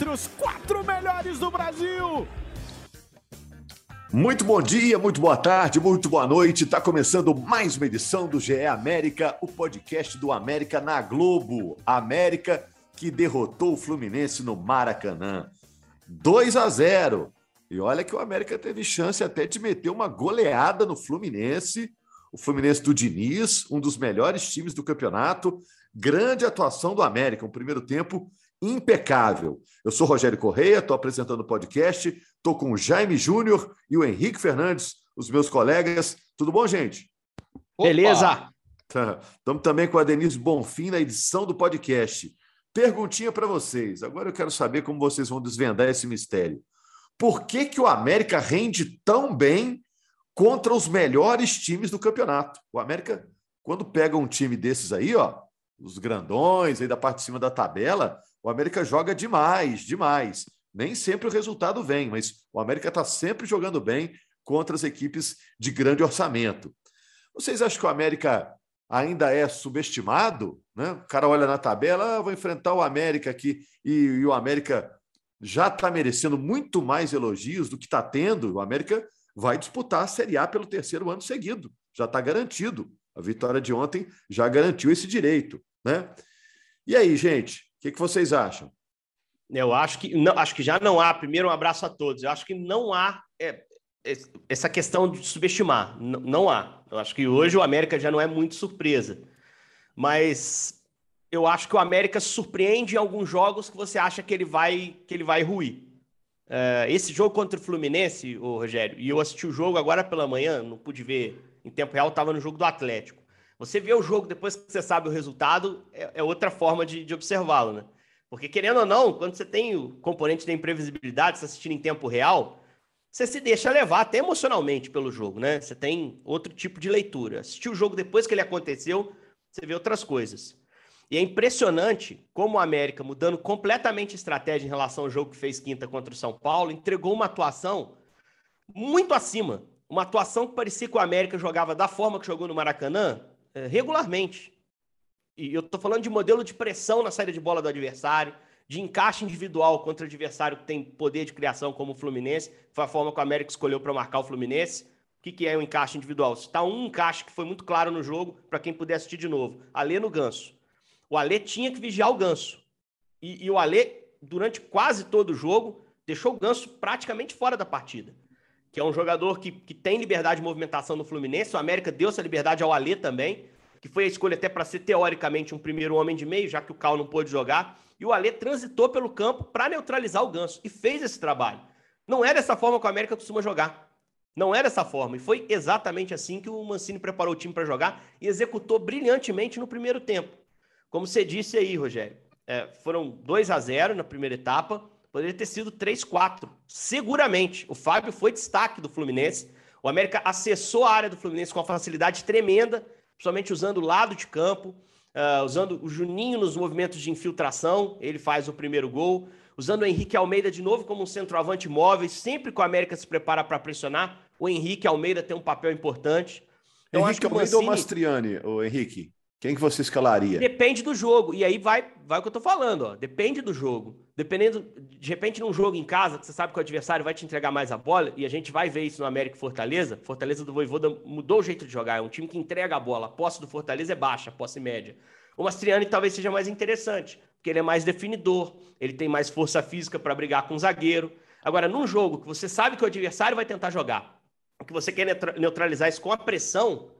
Entre os quatro melhores do Brasil. Muito bom dia, muito boa tarde, muito boa noite. Está começando mais uma edição do GE América, o podcast do América na Globo. América que derrotou o Fluminense no Maracanã. 2 a 0. E olha que o América teve chance até de meter uma goleada no Fluminense. O Fluminense do Diniz, um dos melhores times do campeonato. Grande atuação do América, um primeiro tempo impecável. Eu sou Rogério Correia, estou apresentando o podcast, estou com o Jaime Júnior e o Henrique Fernandes, os meus colegas. Tudo bom, gente? Beleza! Estamos também com a Denise Bonfim na edição do podcast. Perguntinha para vocês. Agora eu quero saber como vocês vão desvendar esse mistério. Por que, que o América rende tão bem contra os melhores times do campeonato? O América, quando pega um time desses aí, ó, os grandões aí da parte de cima da tabela, o América joga demais, demais. Nem sempre o resultado vem, mas o América está sempre jogando bem contra as equipes de grande orçamento. Vocês acham que o América ainda é subestimado? Né? O cara olha na tabela, ah, vou enfrentar o América aqui, e, e o América já está merecendo muito mais elogios do que está tendo. O América vai disputar a Série A pelo terceiro ano seguido, já está garantido. A vitória de ontem já garantiu esse direito. Né? E aí, gente, que, que vocês acham? Eu acho que não, acho que já não há. Primeiro, um abraço a todos. Eu acho que não há é, é, essa questão de subestimar. Não, não há. Eu acho que hoje o América já não é muito surpresa. Mas eu acho que o América surpreende em alguns jogos que você acha que ele vai que ele vai ruir. Uh, esse jogo contra o Fluminense, o Rogério, e eu assisti o jogo agora pela manhã, não pude ver em tempo real, estava no jogo do Atlético. Você vê o jogo depois que você sabe o resultado, é, é outra forma de, de observá-lo, né? Porque, querendo ou não, quando você tem o componente da imprevisibilidade, você assistindo em tempo real, você se deixa levar até emocionalmente pelo jogo, né? Você tem outro tipo de leitura. Assistir o jogo depois que ele aconteceu, você vê outras coisas. E é impressionante como o América, mudando completamente a estratégia em relação ao jogo que fez quinta contra o São Paulo, entregou uma atuação muito acima. Uma atuação que parecia que o América jogava da forma que jogou no Maracanã, regularmente. E eu estou falando de modelo de pressão na saída de bola do adversário, de encaixe individual contra o adversário que tem poder de criação como o Fluminense, foi a forma que o América escolheu para marcar o Fluminense. O que, que é o um encaixe individual? Está um encaixe que foi muito claro no jogo, para quem puder assistir de novo. Alê no Ganso. O Alê tinha que vigiar o Ganso. E, e o Alê, durante quase todo o jogo, deixou o Ganso praticamente fora da partida que é um jogador que, que tem liberdade de movimentação no Fluminense. O América deu essa liberdade ao Alê também, que foi a escolha até para ser teoricamente um primeiro homem de meio, já que o Cal não pôde jogar. E o Alê transitou pelo campo para neutralizar o Ganso e fez esse trabalho. Não é dessa forma que o América costuma jogar. Não é dessa forma. E foi exatamente assim que o Mancini preparou o time para jogar e executou brilhantemente no primeiro tempo. Como você disse aí, Rogério, é, foram 2 a 0 na primeira etapa. Poderia ter sido 3-4, seguramente. O Fábio foi destaque do Fluminense. O América acessou a área do Fluminense com uma facilidade tremenda, principalmente usando o lado de campo, uh, usando o Juninho nos movimentos de infiltração, ele faz o primeiro gol. Usando o Henrique Almeida de novo como um centroavante móvel, sempre que o América se prepara para pressionar, o Henrique Almeida tem um papel importante. Então, Henrique Almeida Mancini... ou Mastriani, o Henrique? Quem que você escalaria? Depende do jogo. E aí vai, vai o que eu tô falando, ó. Depende do jogo. Dependendo, de repente, num jogo em casa, que você sabe que o adversário vai te entregar mais a bola, e a gente vai ver isso no América e Fortaleza. Fortaleza do Voivoda mudou o jeito de jogar. É um time que entrega a bola. A posse do Fortaleza é baixa, posse média. O Mastriani talvez seja mais interessante, porque ele é mais definidor, ele tem mais força física para brigar com o zagueiro. Agora, num jogo que você sabe que o adversário vai tentar jogar, que você quer neutralizar isso com a pressão,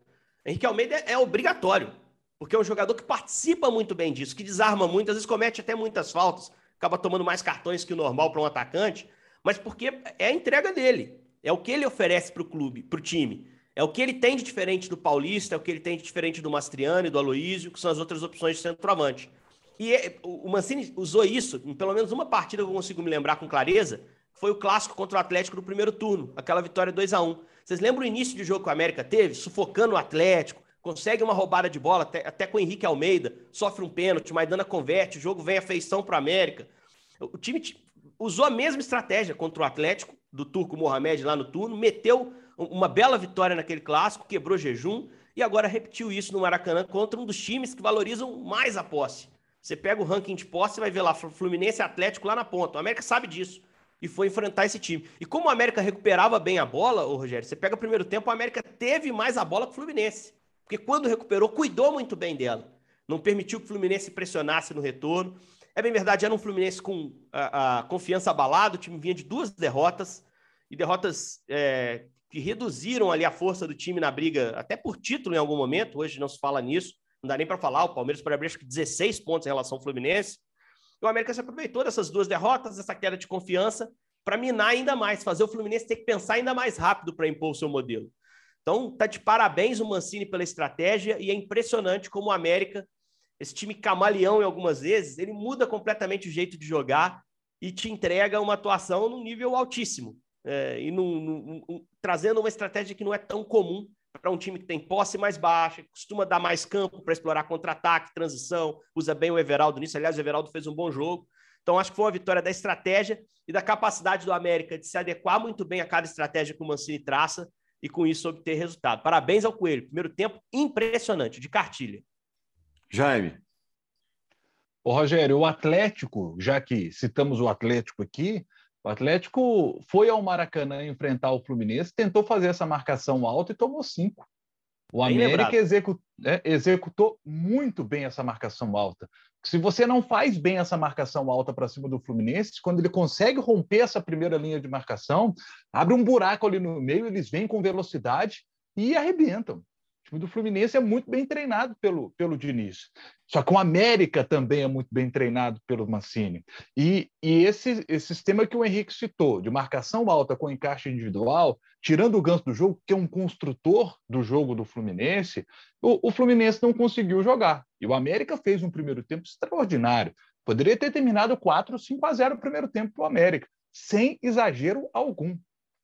Henrique Almeida é obrigatório. Porque é um jogador que participa muito bem disso, que desarma muito, às vezes comete até muitas faltas, acaba tomando mais cartões que o normal para um atacante, mas porque é a entrega dele. É o que ele oferece para o clube, para o time. É o que ele tem de diferente do Paulista, é o que ele tem de diferente do Mastriani, do Aloísio, que são as outras opções de centroavante. E é, o Mancini usou isso, em pelo menos uma partida que eu consigo me lembrar com clareza, foi o clássico contra o Atlético no primeiro turno, aquela vitória 2 a 1 Vocês lembram o início de jogo que o América teve? Sufocando o Atlético, consegue uma roubada de bola, até, até com o Henrique Almeida, sofre um pênalti, Maidana converte, o jogo vem a feição para o América. O time usou a mesma estratégia contra o Atlético, do Turco Mohamed lá no turno, meteu uma bela vitória naquele clássico, quebrou jejum e agora repetiu isso no Maracanã contra um dos times que valorizam mais a posse. Você pega o ranking de posse e vai ver lá Fluminense e Atlético lá na ponta. O América sabe disso e foi enfrentar esse time. E como o América recuperava bem a bola, ô Rogério, você pega o primeiro tempo, o América teve mais a bola que o Fluminense. Porque quando recuperou, cuidou muito bem dela. Não permitiu que o Fluminense pressionasse no retorno. É bem verdade, era um Fluminense com a, a confiança abalada, o time vinha de duas derrotas, e derrotas é, que reduziram ali a força do time na briga, até por título em algum momento, hoje não se fala nisso, não dá nem para falar, o Palmeiras para abrir acho que 16 pontos em relação ao Fluminense, e o América se aproveitou dessas duas derrotas, essa queda de confiança, para minar ainda mais, fazer o Fluminense ter que pensar ainda mais rápido para impor o seu modelo. Então, tá de parabéns o Mancini pela estratégia e é impressionante como o América, esse time camaleão em algumas vezes, ele muda completamente o jeito de jogar e te entrega uma atuação num nível altíssimo. É, e num, num, trazendo uma estratégia que não é tão comum para um time que tem posse mais baixa, costuma dar mais campo para explorar contra-ataque, transição, usa bem o Everaldo nisso. Aliás, o Everaldo fez um bom jogo. Então, acho que foi uma vitória da estratégia e da capacidade do América de se adequar muito bem a cada estratégia que o Mancini traça e com isso obter resultado. Parabéns ao Coelho. Primeiro tempo impressionante, de cartilha. Jaime. Ô, Rogério, o Atlético, já que citamos o Atlético aqui, o Atlético foi ao Maracanã enfrentar o Fluminense, tentou fazer essa marcação alta e tomou cinco. O América executou, é, executou muito bem essa marcação alta. Se você não faz bem essa marcação alta para cima do Fluminense, quando ele consegue romper essa primeira linha de marcação, abre um buraco ali no meio, eles vêm com velocidade e arrebentam time do Fluminense é muito bem treinado pelo, pelo Diniz. Só que o América também é muito bem treinado pelo Mancini. E, e esse, esse sistema que o Henrique citou, de marcação alta com encaixe individual, tirando o ganso do jogo, que é um construtor do jogo do Fluminense, o, o Fluminense não conseguiu jogar. E o América fez um primeiro tempo extraordinário. Poderia ter terminado 4 ou 5 a 0 o primeiro tempo para o América, sem exagero algum.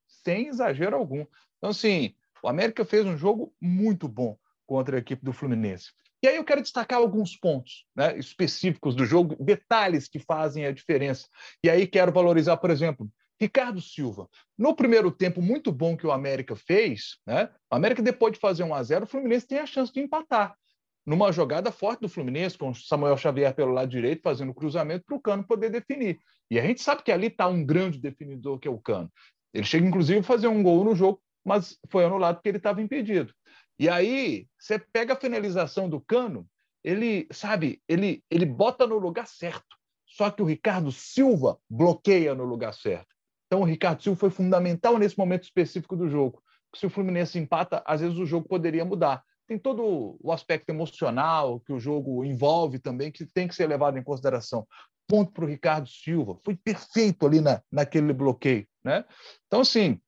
Sem exagero algum. Então, assim, o América fez um jogo muito bom contra a equipe do Fluminense. E aí eu quero destacar alguns pontos né, específicos do jogo, detalhes que fazem a diferença. E aí quero valorizar, por exemplo, Ricardo Silva. No primeiro tempo muito bom que o América fez, né, o América depois de fazer 1 a 0 o Fluminense tem a chance de empatar. Numa jogada forte do Fluminense, com o Samuel Xavier pelo lado direito, fazendo cruzamento para o Cano poder definir. E a gente sabe que ali está um grande definidor, que é o Cano. Ele chega, inclusive, a fazer um gol no jogo mas foi anulado porque ele estava impedido. E aí, você pega a finalização do Cano, ele, sabe, ele, ele bota no lugar certo. Só que o Ricardo Silva bloqueia no lugar certo. Então, o Ricardo Silva foi fundamental nesse momento específico do jogo. Se o Fluminense empata, às vezes o jogo poderia mudar. Tem todo o aspecto emocional que o jogo envolve também, que tem que ser levado em consideração. Ponto para o Ricardo Silva. Foi perfeito ali na, naquele bloqueio. Né? Então, assim,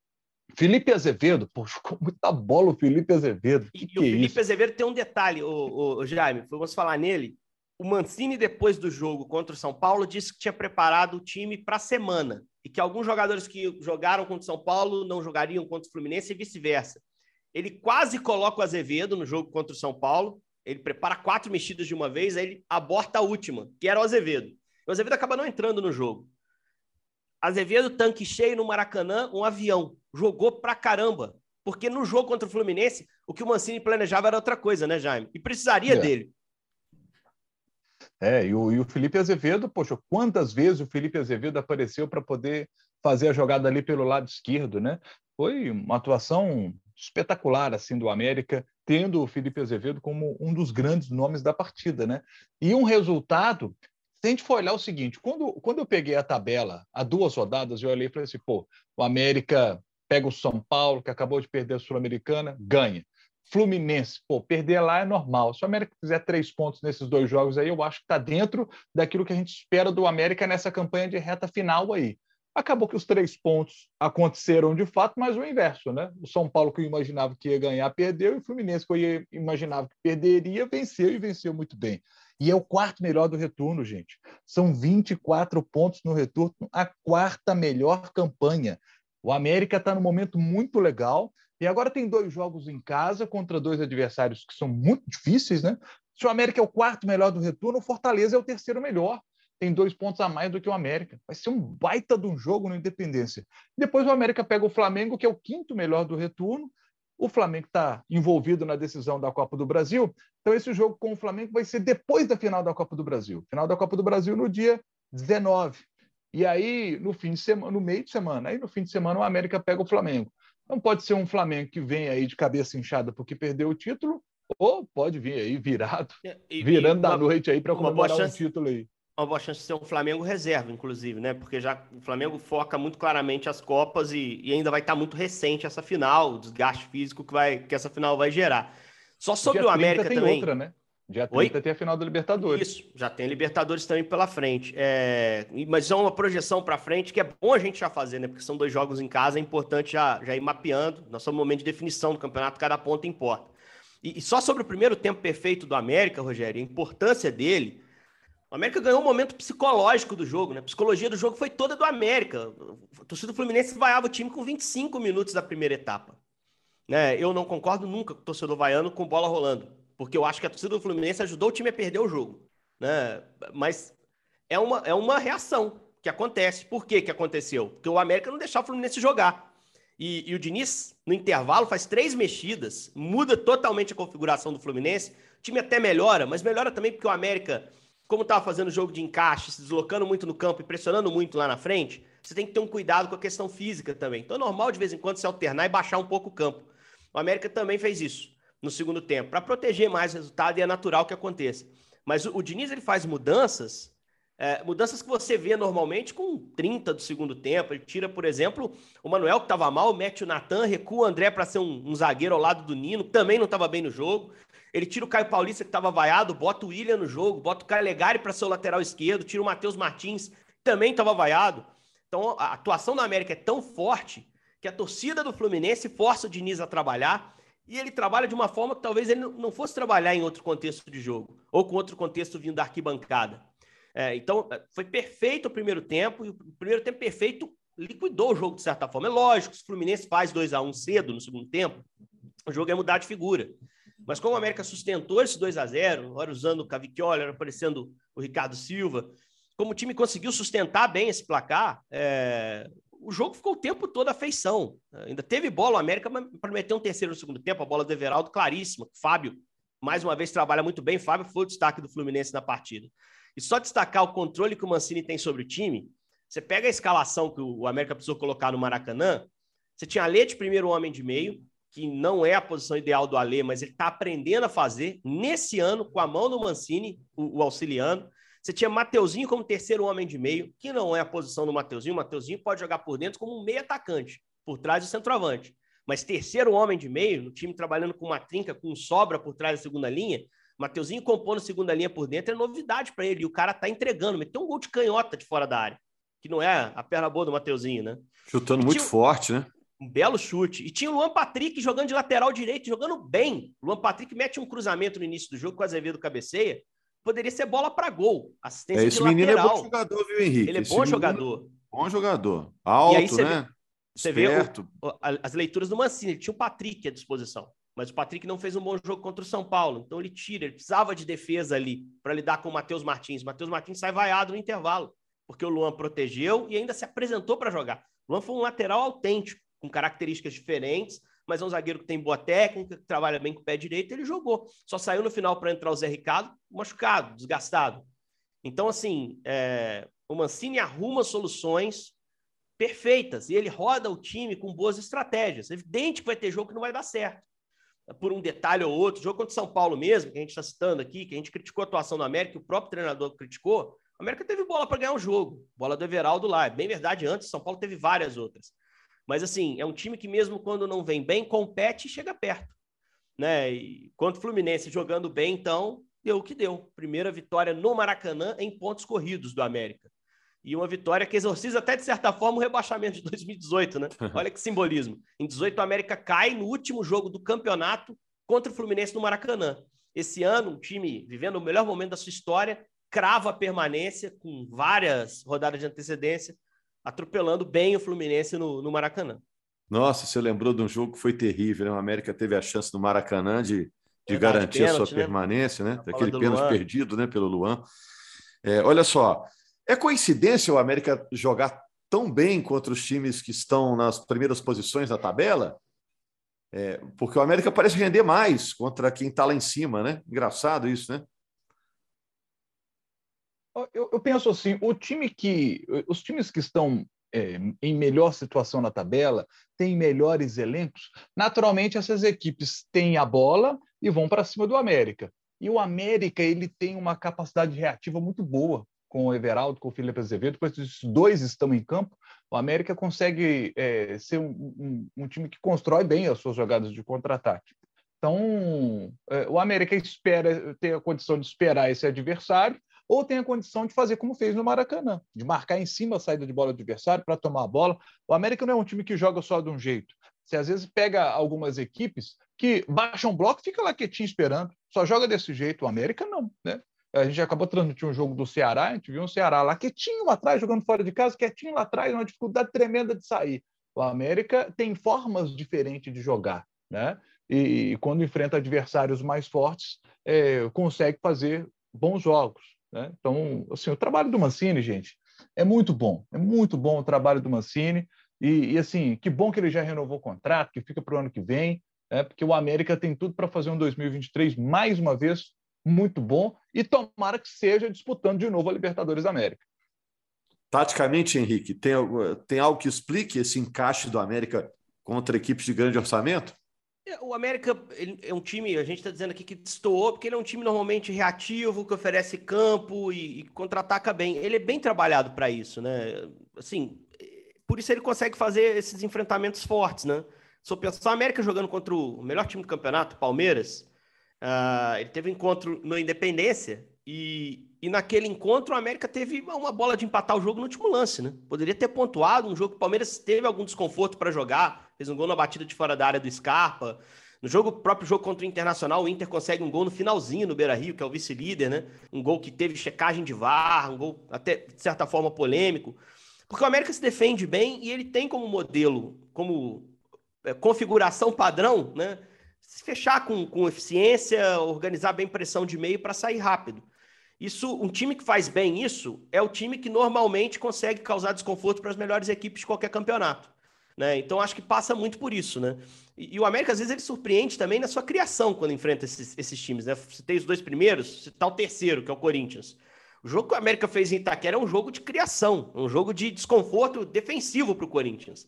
Felipe Azevedo, poxa, com muita bola o Felipe Azevedo. Que e que o é Felipe? Azevedo tem um detalhe, o, o, Jaime, vamos falar nele. O Mancini, depois do jogo contra o São Paulo, disse que tinha preparado o time para a semana e que alguns jogadores que jogaram contra o São Paulo não jogariam contra o Fluminense e vice-versa. Ele quase coloca o Azevedo no jogo contra o São Paulo, ele prepara quatro mexidas de uma vez, aí ele aborta a última, que era o Azevedo. O Azevedo acaba não entrando no jogo. Azevedo, tanque cheio no Maracanã, um avião. Jogou pra caramba. Porque no jogo contra o Fluminense, o que o Mancini planejava era outra coisa, né, Jaime? E precisaria é. dele. É, e o, e o, Felipe Azevedo, poxa, quantas vezes o Felipe Azevedo apareceu para poder fazer a jogada ali pelo lado esquerdo, né? Foi uma atuação espetacular, assim, do América, tendo o Felipe Azevedo como um dos grandes nomes da partida, né? E um resultado se a gente for olhar o seguinte, quando, quando eu peguei a tabela há duas rodadas, eu olhei e falei assim, pô, o América pega o São Paulo, que acabou de perder a Sul-Americana, ganha. Fluminense, pô, perder lá é normal. Se o América fizer três pontos nesses dois jogos aí, eu acho que está dentro daquilo que a gente espera do América nessa campanha de reta final aí. Acabou que os três pontos aconteceram de fato, mas o inverso, né? O São Paulo, que eu imaginava que ia ganhar, perdeu, e o Fluminense, que eu imaginava que perderia, venceu e venceu muito bem. E é o quarto melhor do retorno, gente. São 24 pontos no retorno, a quarta melhor campanha. O América está num momento muito legal e agora tem dois jogos em casa contra dois adversários que são muito difíceis, né? Se o América é o quarto melhor do retorno, o Fortaleza é o terceiro melhor. Tem dois pontos a mais do que o América. Vai ser um baita de um jogo no Independência. Depois o América pega o Flamengo, que é o quinto melhor do retorno. O Flamengo está envolvido na decisão da Copa do Brasil. Então, esse jogo com o Flamengo vai ser depois da final da Copa do Brasil. Final da Copa do Brasil no dia 19. E aí, no fim de semana, no meio de semana, aí no fim de semana o América pega o Flamengo. Não pode ser um Flamengo que vem aí de cabeça inchada porque perdeu o título, ou pode vir aí virado, é, e, virando e uma, da noite aí para comemorar chance, um título aí. Uma boa chance de ser um Flamengo reserva, inclusive, né? Porque já o Flamengo foca muito claramente as Copas e, e ainda vai estar muito recente essa final, o desgaste físico que, vai, que essa final vai gerar. Só sobre o América tem também. Outra, né? Dia 30 Oi? tem a final da Libertadores. Isso, já tem Libertadores também pela frente. É... Mas é uma projeção para frente que é bom a gente já fazer, né? Porque são dois jogos em casa, é importante já, já ir mapeando. Nós no momento de definição do campeonato, cada ponto importa. E, e só sobre o primeiro tempo perfeito do América, Rogério, a importância dele. O América ganhou um momento psicológico do jogo, né? A psicologia do jogo foi toda do América. O torcedor Fluminense vaiava o time com 25 minutos da primeira etapa. Né? Eu não concordo nunca com o torcedor vaiano com bola rolando porque eu acho que a torcida do Fluminense ajudou o time a perder o jogo. Né? Mas é uma, é uma reação que acontece. Por que, que aconteceu? Porque o América não deixava o Fluminense jogar. E, e, o Diniz, no intervalo, faz três mexidas, muda totalmente a configuração do Fluminense. O time até melhora, mas melhora também porque o América, como estava fazendo jogo de encaixe, se deslocando muito no campo e pressionando muito lá na frente, você tem que ter um cuidado com a questão física também. Então é normal de vez em quando se alternar e baixar um pouco o campo. O América também fez isso no segundo tempo, para proteger mais o resultado e é natural que aconteça. Mas o, o Diniz ele faz mudanças, é, mudanças que você vê normalmente com 30 do segundo tempo. Ele tira, por exemplo, o Manuel que estava mal, mete o Natan, recua o André para ser um, um, zagueiro ao lado do Nino, que também não estava bem no jogo. Ele tira o Caio Paulista que estava vaiado, bota o William no jogo, bota o Calegari para ser o lateral esquerdo, tira o Matheus Martins, também estava vaiado. Então a atuação da América é tão forte que a torcida do Fluminense força o Diniz a trabalhar e ele trabalha de uma forma que talvez ele não fosse trabalhar em outro contexto de jogo, ou com outro contexto vindo da arquibancada. É, então, é, foi perfeito o primeiro tempo, e o primeiro tempo perfeito liquidou o jogo de certa forma. É lógico, se o Fluminense faz 2 a 1 cedo no segundo tempo, o jogo ia mudar de figura. Mas como o América sustentou esse 2 a 0 hora usando o Cavicchioli, hora aparecendo o Ricardo Silva, como o time conseguiu sustentar bem esse placar, é, o jogo ficou o tempo todo a feição. Ainda teve bola o América para meter um terceiro no segundo tempo, a bola do Everaldo claríssima. Fábio, mais uma vez, trabalha muito bem. Fábio foi o destaque do Fluminense na partida. E só destacar o controle que o Mancini tem sobre o time, você pega a escalação que o América precisou colocar no Maracanã, você tinha Alê de primeiro homem de meio, que não é a posição ideal do Alê, mas ele está aprendendo a fazer nesse ano, com a mão do Mancini, o, o auxiliando. Você tinha Mateuzinho como terceiro homem de meio, que não é a posição do Mateuzinho. O Mateuzinho pode jogar por dentro como um meio atacante, por trás do centroavante. Mas terceiro homem de meio, no time trabalhando com uma trinca, com sobra por trás da segunda linha, Mateuzinho compondo segunda linha por dentro é novidade para ele. E o cara tá entregando, meteu um gol de canhota de fora da área, que não é a perna boa do Mateuzinho, né? Chutando muito forte, né? Um belo chute. E tinha o Luan Patrick jogando de lateral direito, jogando bem. O Luan Patrick mete um cruzamento no início do jogo com o Azevedo cabeceia poderia ser bola para gol. Assistência é, esse menino lateral. é bom jogador, viu, Henrique? Ele é bom jogador. Bom jogador. Alto, né? Vê, você Esperto. vê o, as leituras do Mancini. Ele tinha o Patrick à disposição. Mas o Patrick não fez um bom jogo contra o São Paulo. Então ele tira, ele precisava de defesa ali para lidar com o Matheus Martins. Matheus Martins sai vaiado no intervalo, porque o Luan protegeu e ainda se apresentou para jogar. O Luan foi um lateral autêntico, com características diferentes, mas é um zagueiro que tem boa técnica, que trabalha bem com o pé direito, ele jogou. Só saiu no final para entrar o Zé Ricardo machucado, desgastado. Então, assim, é, o Mancini arruma soluções perfeitas e ele roda o time com boas estratégias. É evidente que vai ter jogo que não vai dar certo. Por um detalhe ou outro, jogo contra São Paulo mesmo, que a gente está citando aqui, que a gente criticou a atuação do América, o próprio treinador criticou, o América teve bola para ganhar um jogo, bola do Everaldo lá. É bem verdade, antes São Paulo teve várias outras. Mas, assim, é um time que, mesmo quando não vem bem, compete e chega perto. Né? E quanto o Fluminense jogando bem, então, deu o que deu. Primeira vitória no Maracanã em pontos corridos do América. E uma vitória que exorciza até, de certa forma, o rebaixamento de 2018, né? Olha que simbolismo. Em 18, o América cai no último jogo do campeonato contra o Fluminense no Maracanã. Esse ano, um time vivendo o melhor momento da sua história, crava a permanência com várias rodadas de antecedência, atropelando bem o Fluminense no, no Maracanã. Nossa, você lembrou de um jogo que foi terrível, né? O América teve a chance no Maracanã de, de garantir pênalti, a sua né? permanência, né? Daquele pênalti perdido né? pelo Luan. É, olha só, é coincidência o América jogar tão bem contra os times que estão nas primeiras posições da tabela? É, porque o América parece render mais contra quem está lá em cima, né? Engraçado isso, né? Eu, eu, penso assim, o time que, os times que estão é, em melhor situação na tabela têm melhores elencos. Naturalmente, essas equipes têm a bola e vão para cima do América. E o América ele tem uma capacidade reativa muito boa com o Everaldo, com o Felipe Azevedo, quando esses dois estão em campo, o América consegue é, ser um, um, um, time que constrói bem as suas jogadas de contra-ataque. Então, é, o América espera ter a condição de esperar esse adversário, ou tem a condição de fazer como fez no Maracanã, de marcar em cima a saída de bola do adversário para tomar a bola. O América não é um time que joga só de um jeito. Você às vezes pega algumas equipes que baixam bloco, fica lá quietinho esperando, só joga desse jeito. O América não, né? A gente acabou transmitindo um jogo do Ceará, a gente viu um Ceará lá quietinho lá atrás, jogando fora de casa, quietinho lá atrás, uma dificuldade tremenda de sair. O América tem formas diferentes de jogar, né? E, quando enfrenta adversários mais fortes, é, consegue fazer bons jogos. Né? Então, assim, o trabalho do Mancini, gente, é muito bom. É muito bom o trabalho do Mancini. E, e assim, que bom que ele já renovou o contrato, que fica para o ano que vem, né? porque o América tem tudo para fazer um 2023 mais uma vez muito bom e tomara que seja disputando de novo a Libertadores da América. Taticamente, Henrique, tem, tem algo que explique esse encaixe do América contra equipes de grande orçamento? É, o América é um time, a gente está dizendo aqui que destoou, porque ele é um time normalmente reativo, que oferece campo e, e contra-ataca bem. Ele é bem trabalhado para isso, né? Assim, por isso ele consegue fazer esses enfrentamentos fortes, né? Se eu pensar o América jogando contra o melhor time do campeonato, Palmeiras, Uh, ele teve um encontro no Independência e, e naquele encontro o América teve uma bola de empatar o jogo no último lance, né? Poderia ter pontuado um jogo que o Palmeiras teve algum desconforto para jogar, fez um gol na batida de fora da área do Scarpa. No jogo, próprio jogo contra o Internacional, o Inter consegue um gol no finalzinho no Beira-Rio, que é o vice-líder, né? Um gol que teve checagem de VAR, um gol até de certa forma polêmico. Porque o América se defende bem e ele tem como modelo, como é, configuração padrão, né? se fechar com, com eficiência, organizar bem pressão de meio para sair rápido. Isso, um time que faz bem isso é o time que normalmente consegue causar desconforto para as melhores equipes de qualquer campeonato. Né? Então acho que passa muito por isso, né? E, e, o América às vezes ele surpreende também na sua criação quando enfrenta esses, esses times, né? Tem os dois primeiros, você tá o terceiro, que é o Corinthians. O jogo que o América fez em Itaquera é um jogo de criação, um jogo de desconforto defensivo para o Corinthians.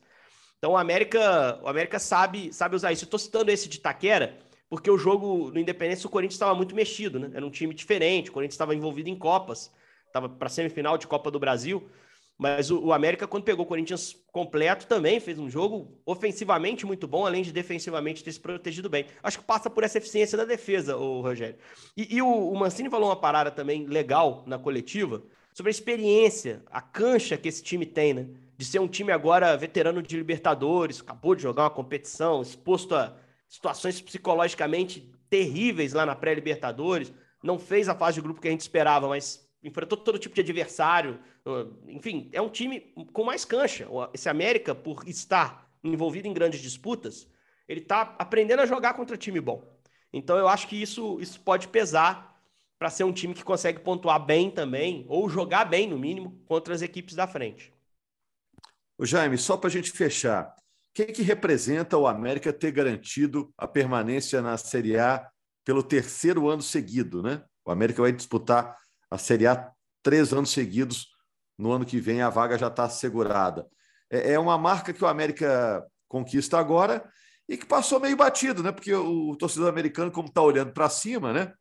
Então o América, o América sabe, sabe usar isso. Tô citando esse de Taquera, porque o jogo no Independência o Corinthians estava muito mexido, né? Era um time diferente, o Corinthians estava envolvido em Copas, estava para semifinal de Copa do Brasil. Mas o, o, América, quando pegou o Corinthians completo, também fez um jogo ofensivamente muito bom, além de defensivamente ter se protegido bem. Acho que passa por essa eficiência da defesa, o Rogério. E, e o, o Mancini falou uma parada também legal na coletiva sobre a experiência, a cancha que esse time tem, né? de ser um time agora veterano de Libertadores, acabou de jogar uma competição, exposto a situações psicologicamente terríveis lá na pré-Libertadores, não fez a fase de grupo que a gente esperava, mas enfrentou todo tipo de adversário. Enfim, é um time com mais cancha. Esse América, por estar envolvido em grandes disputas, ele está aprendendo a jogar contra time bom. Então eu acho que isso, isso pode pesar para ser um time que consegue pontuar bem também, ou jogar bem, no mínimo, contra as equipes da frente. O Jaime, só para a gente fechar, que, que representa o América ter garantido a permanência na Série A pelo terceiro ano seguido, né? O América vai disputar a Série A três anos seguidos. No ano que vem a vaga já está assegurada. É, é uma marca que o América conquista agora e que passou meio batido, né? Porque o torcedor americano, como está olhando para cima, né?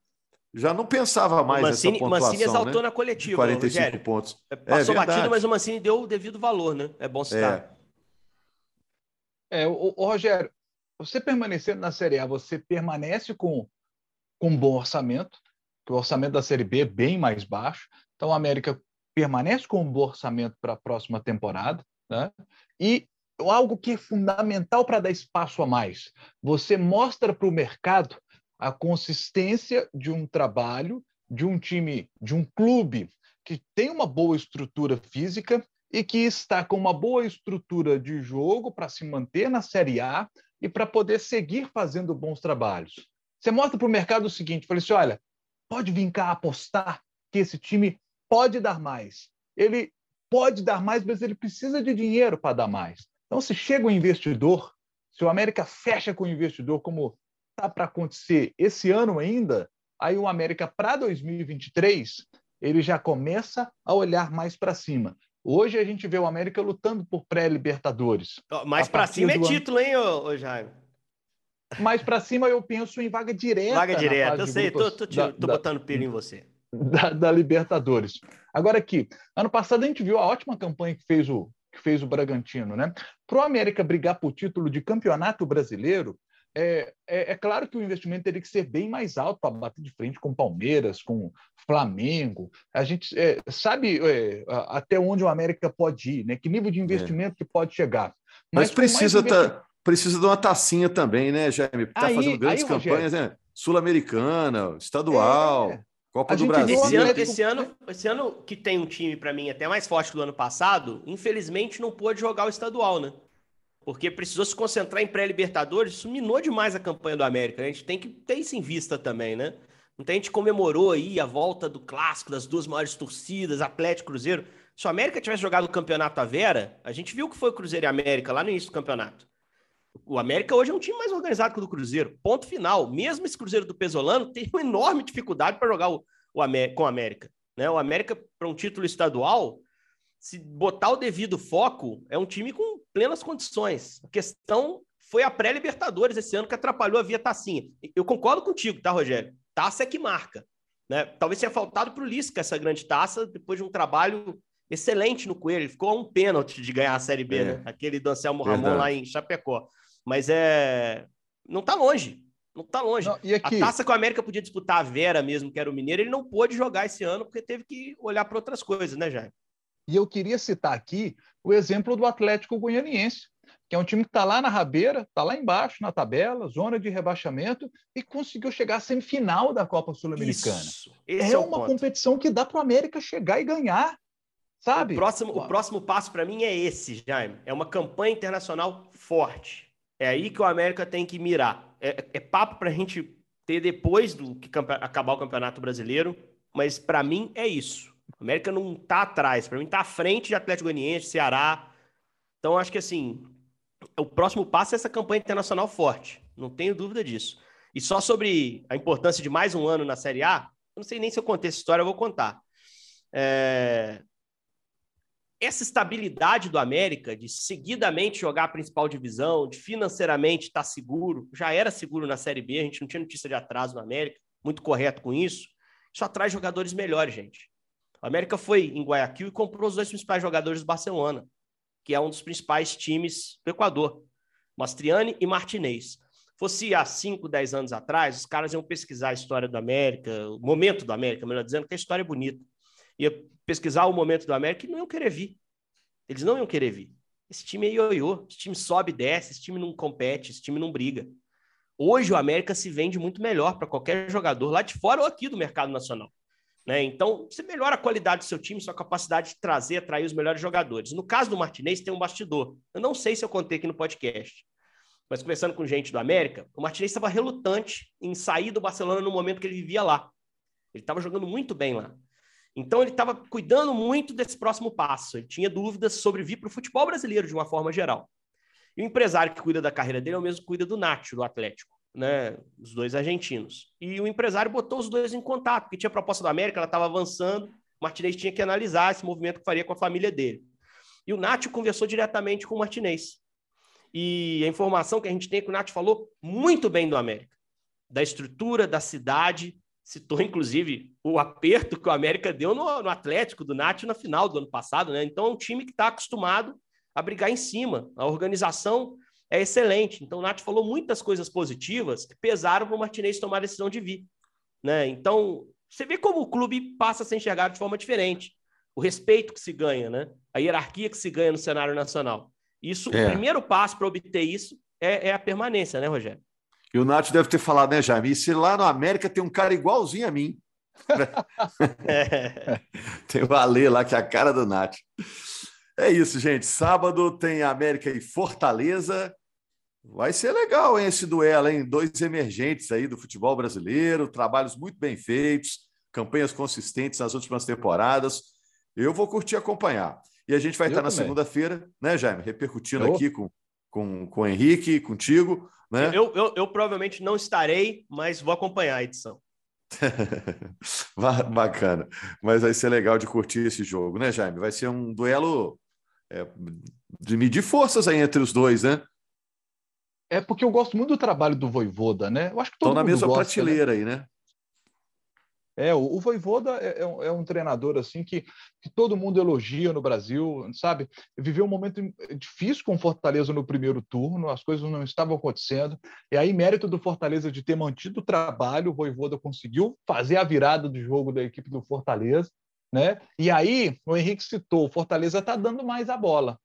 já não pensava mais o Mancini, nessa pontuação, Mancini exaltou né? na coletiva, 45 Rogério. pontos. É, passou é batido, mas o Mancini deu o devido valor, né? É bom citar. É, é o, o, Rogério, você permanecendo na Série A, você permanece com, com um bom orçamento, que o orçamento da Série B é bem mais baixo. Então, a América permanece com um bom orçamento para a próxima temporada, né? e algo que é fundamental para dar espaço a mais. Você mostra para o mercado a consistência de um trabalho, de um time, de um clube que tem uma boa estrutura física e que está com uma boa estrutura de jogo para se manter na Série A e para poder seguir fazendo bons trabalhos. Você mostra para o mercado o seguinte: fala assim, olha, pode vir cá apostar que esse time pode dar mais. Ele pode dar mais, mas ele precisa de dinheiro para dar mais. Então, se chega um investidor, se o América fecha com o investidor, como está para acontecer esse ano ainda, aí o América para 2023 ele já começa a olhar mais para cima. Hoje a gente vê o América lutando por pré-Libertadores. Mais para cima é título, hein, ô, ô Jaime? Mais para cima eu penso em vaga direta. Vaga direta, eu sei, tô, tô, da, tô botando pilha em você. Da, da, Libertadores. Agora aqui, ano passado a gente viu a ótima campanha que fez o, que fez o Bragantino, né? Para o América brigar por título de campeonato brasileiro, é, é, é, claro que o investimento teria que ser bem mais alto para bater de frente com Palmeiras, com Flamengo. A gente é, sabe é, até onde o América pode ir, né? que nível de investimento que pode chegar. Mas, Mas precisa, tá, precisa de uma tacinha também, né, Jaime? Está fazendo grandes aí, campanhas, né? Sul-Americana, estadual. É. Copa do Brasil. Esse ano, esse, ano, esse ano que tem um time, para mim, até mais forte que do ano passado, infelizmente não pôde jogar o estadual, né? Porque precisou se concentrar em pré-Libertadores, isso minou demais a campanha do América. A gente tem que ter isso em vista também, né? Então a gente comemorou aí a volta do clássico das duas maiores torcidas, Atlético Cruzeiro. Se o América tivesse jogado o campeonato à Vera, a gente viu que foi o Cruzeiro e América lá no início do campeonato. O América hoje é um time mais organizado que o do Cruzeiro. Ponto final. Mesmo esse Cruzeiro do Pesolano tem uma enorme dificuldade para jogar o, o com o América. Né? O América, para um título estadual, se botar o devido foco, é um time com plenas condições. A questão foi a pré-Libertadores esse ano que atrapalhou a via tacinha. Eu concordo contigo, tá, Rogério? Taça é que marca. Né? Talvez tenha faltado para o Lisca essa grande taça, depois de um trabalho excelente no Coelho. Ele ficou a um pênalti de ganhar a Série B, é. né? Aquele do Anselmo Ramon lá em Chapecó. Mas é. Não está longe. Não está longe. Não, a taça que o América podia disputar a Vera mesmo, que era o Mineiro, ele não pôde jogar esse ano porque teve que olhar para outras coisas, né, Jair? E eu queria citar aqui o exemplo do Atlético Goianiense, que é um time que está lá na rabeira, está lá embaixo na tabela, zona de rebaixamento, e conseguiu chegar à semifinal da Copa Sul-Americana. É, é, uma competição que dá para o América chegar e ganhar. Sabe? O próximo, o próximo passo para mim é esse, Jaime. É uma campanha internacional forte. É aí que o América tem que mirar. É, é papo para a gente ter depois do que acabar o Campeonato Brasileiro, mas para mim é isso. O América não está atrás, para mim está à frente de Atlético Goianiense, Ceará. Então acho que assim, o próximo passo é essa campanha internacional forte. Não tenho dúvida disso. E só sobre a importância de mais um ano na Série A, eu não sei nem se eu contei essa história, eu vou contar. É essa estabilidade do América de seguidamente jogar a principal divisão, de financeiramente estar tá seguro, já era seguro na Série B, a gente não tinha notícia de atraso no América, muito correto com isso. Isso atrai jogadores melhores, gente. O América foi em Guayaquil e comprou os dois principais jogadores do Barcelona, que é um dos principais times do Equador, Mastriani e Martinez. Fosse há 5, 10 anos atrás, os caras iam pesquisar a história do América, o momento do América, melhor dizendo, que a história é bonita ia pesquisar o momento do América e não iam querer vir. Eles não iam querer vir. Esse time é ioiô, esse time sobe e desce, esse time não compete, esse time não briga. Hoje o América se vende muito melhor para qualquer jogador lá de fora ou aqui do mercado nacional. Né? Então, você melhora a qualidade do seu time, sua capacidade de trazer, atrair os melhores jogadores. No caso do Martinez, tem um bastidor. Eu não sei se eu contei aqui no podcast, mas conversando com gente do América, o Martinez estava relutante em sair do Barcelona no momento que ele vivia lá. Ele estava jogando muito bem lá. Então ele estava cuidando muito desse próximo passo. Ele tinha dúvidas sobre vir para o futebol brasileiro de uma forma geral. E o empresário que cuida da carreira dele é o mesmo que cuida do Nacho, do Atlético, né? Os dois argentinos. E o empresário botou os dois em contato, porque tinha proposta da América, ela estava avançando. Martinez tinha que analisar esse movimento que faria com a família dele. E o Nacho conversou diretamente com o Martinez. E a informação que a gente tem é que o Nacho falou muito bem do América, da estrutura, da cidade, citou, inclusive, o aperto que o América deu no, no Atlético do Nath na final do ano passado, né? Então é um time que está acostumado a brigar em cima. A organização é excelente. Então o Nath falou muitas coisas positivas que pesaram para o Martinez tomar a decisão de vir. Né? Então, você vê como o clube passa a ser enxergado de forma diferente. o respeito que se ganha, né? A hierarquia que se ganha no cenário nacional. Isso, É. o primeiro passo para obter isso é, é a permanência, né, Rogério? E o Nath deve ter falado, né, Jaime? Se lá no América tem um cara igualzinho a mim. Tem o Ale lá, que é a cara do Nath. É isso, gente. Sábado tem América e Fortaleza. Vai ser legal hein, esse duelo, hein? Dois emergentes aí do futebol brasileiro, trabalhos muito bem feitos, campanhas consistentes nas últimas temporadas. Eu vou curtir acompanhar. E a gente vai Eu estar na também. segunda-feira, né, Jaime? Repercutindo Eu. aqui com, com, com o Henrique, contigo, né? eu, eu, eu provavelmente não estarei, mas vou acompanhar a edição. Ba- Bacana. Mas vai ser legal de curtir esse jogo, né, Jaime? Vai ser um duelo é, de medir forças aí entre os dois, né? É porque eu gosto muito do trabalho do Voivoda, né? Eu acho que todo Estão na mesma gosta, né? prateleira aí, né? É, o, o Voivoda é, é um, é um treinador assim que, que todo mundo elogia no Brasil, sabe? Viveu um momento difícil com o Fortaleza no primeiro turno, as coisas não estavam acontecendo. E aí, mérito do Fortaleza de ter mantido o trabalho, o Voivoda conseguiu fazer a virada do jogo da equipe do Fortaleza, né? E aí, o Henrique citou, o Fortaleza está dando mais a bola.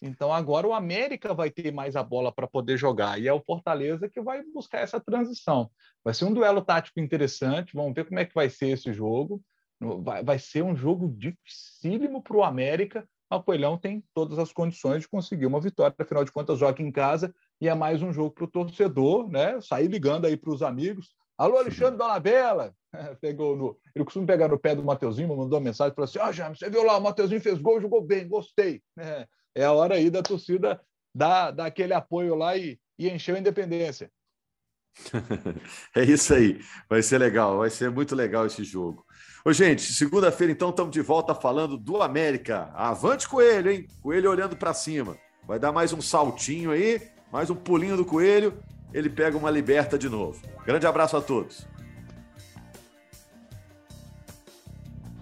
Então agora o América vai ter mais a bola para poder jogar e é o Fortaleza que vai buscar essa transição. Vai ser um duelo tático interessante. Vamos ver como é que vai ser esse jogo. Vai, vai ser um jogo dificílimo para o América. mas O Coelhão tem todas as condições de conseguir uma vitória. Afinal de contas, joga em casa e é mais um jogo para o torcedor, né? Sair ligando aí para os amigos. Alô, Alexandre Donabella! Pegou no... Ele costuma pegar no pé do Mateuzinho, mandou uma mensagem falou assim: Ó, oh, James, você viu lá, o Mateuzinho fez gol, jogou bem, gostei. É, é a hora aí da torcida dar, dar aquele apoio lá e, e encher a independência. é isso aí. Vai ser legal, vai ser muito legal esse jogo. Ô, gente, segunda-feira, então, estamos de volta falando do América. Avante Coelho, hein? Coelho olhando para cima. Vai dar mais um saltinho aí, mais um pulinho do Coelho. Ele pega uma liberta de novo. Grande abraço a todos.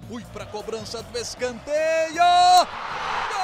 Fui para a cobrança do escanteio. Para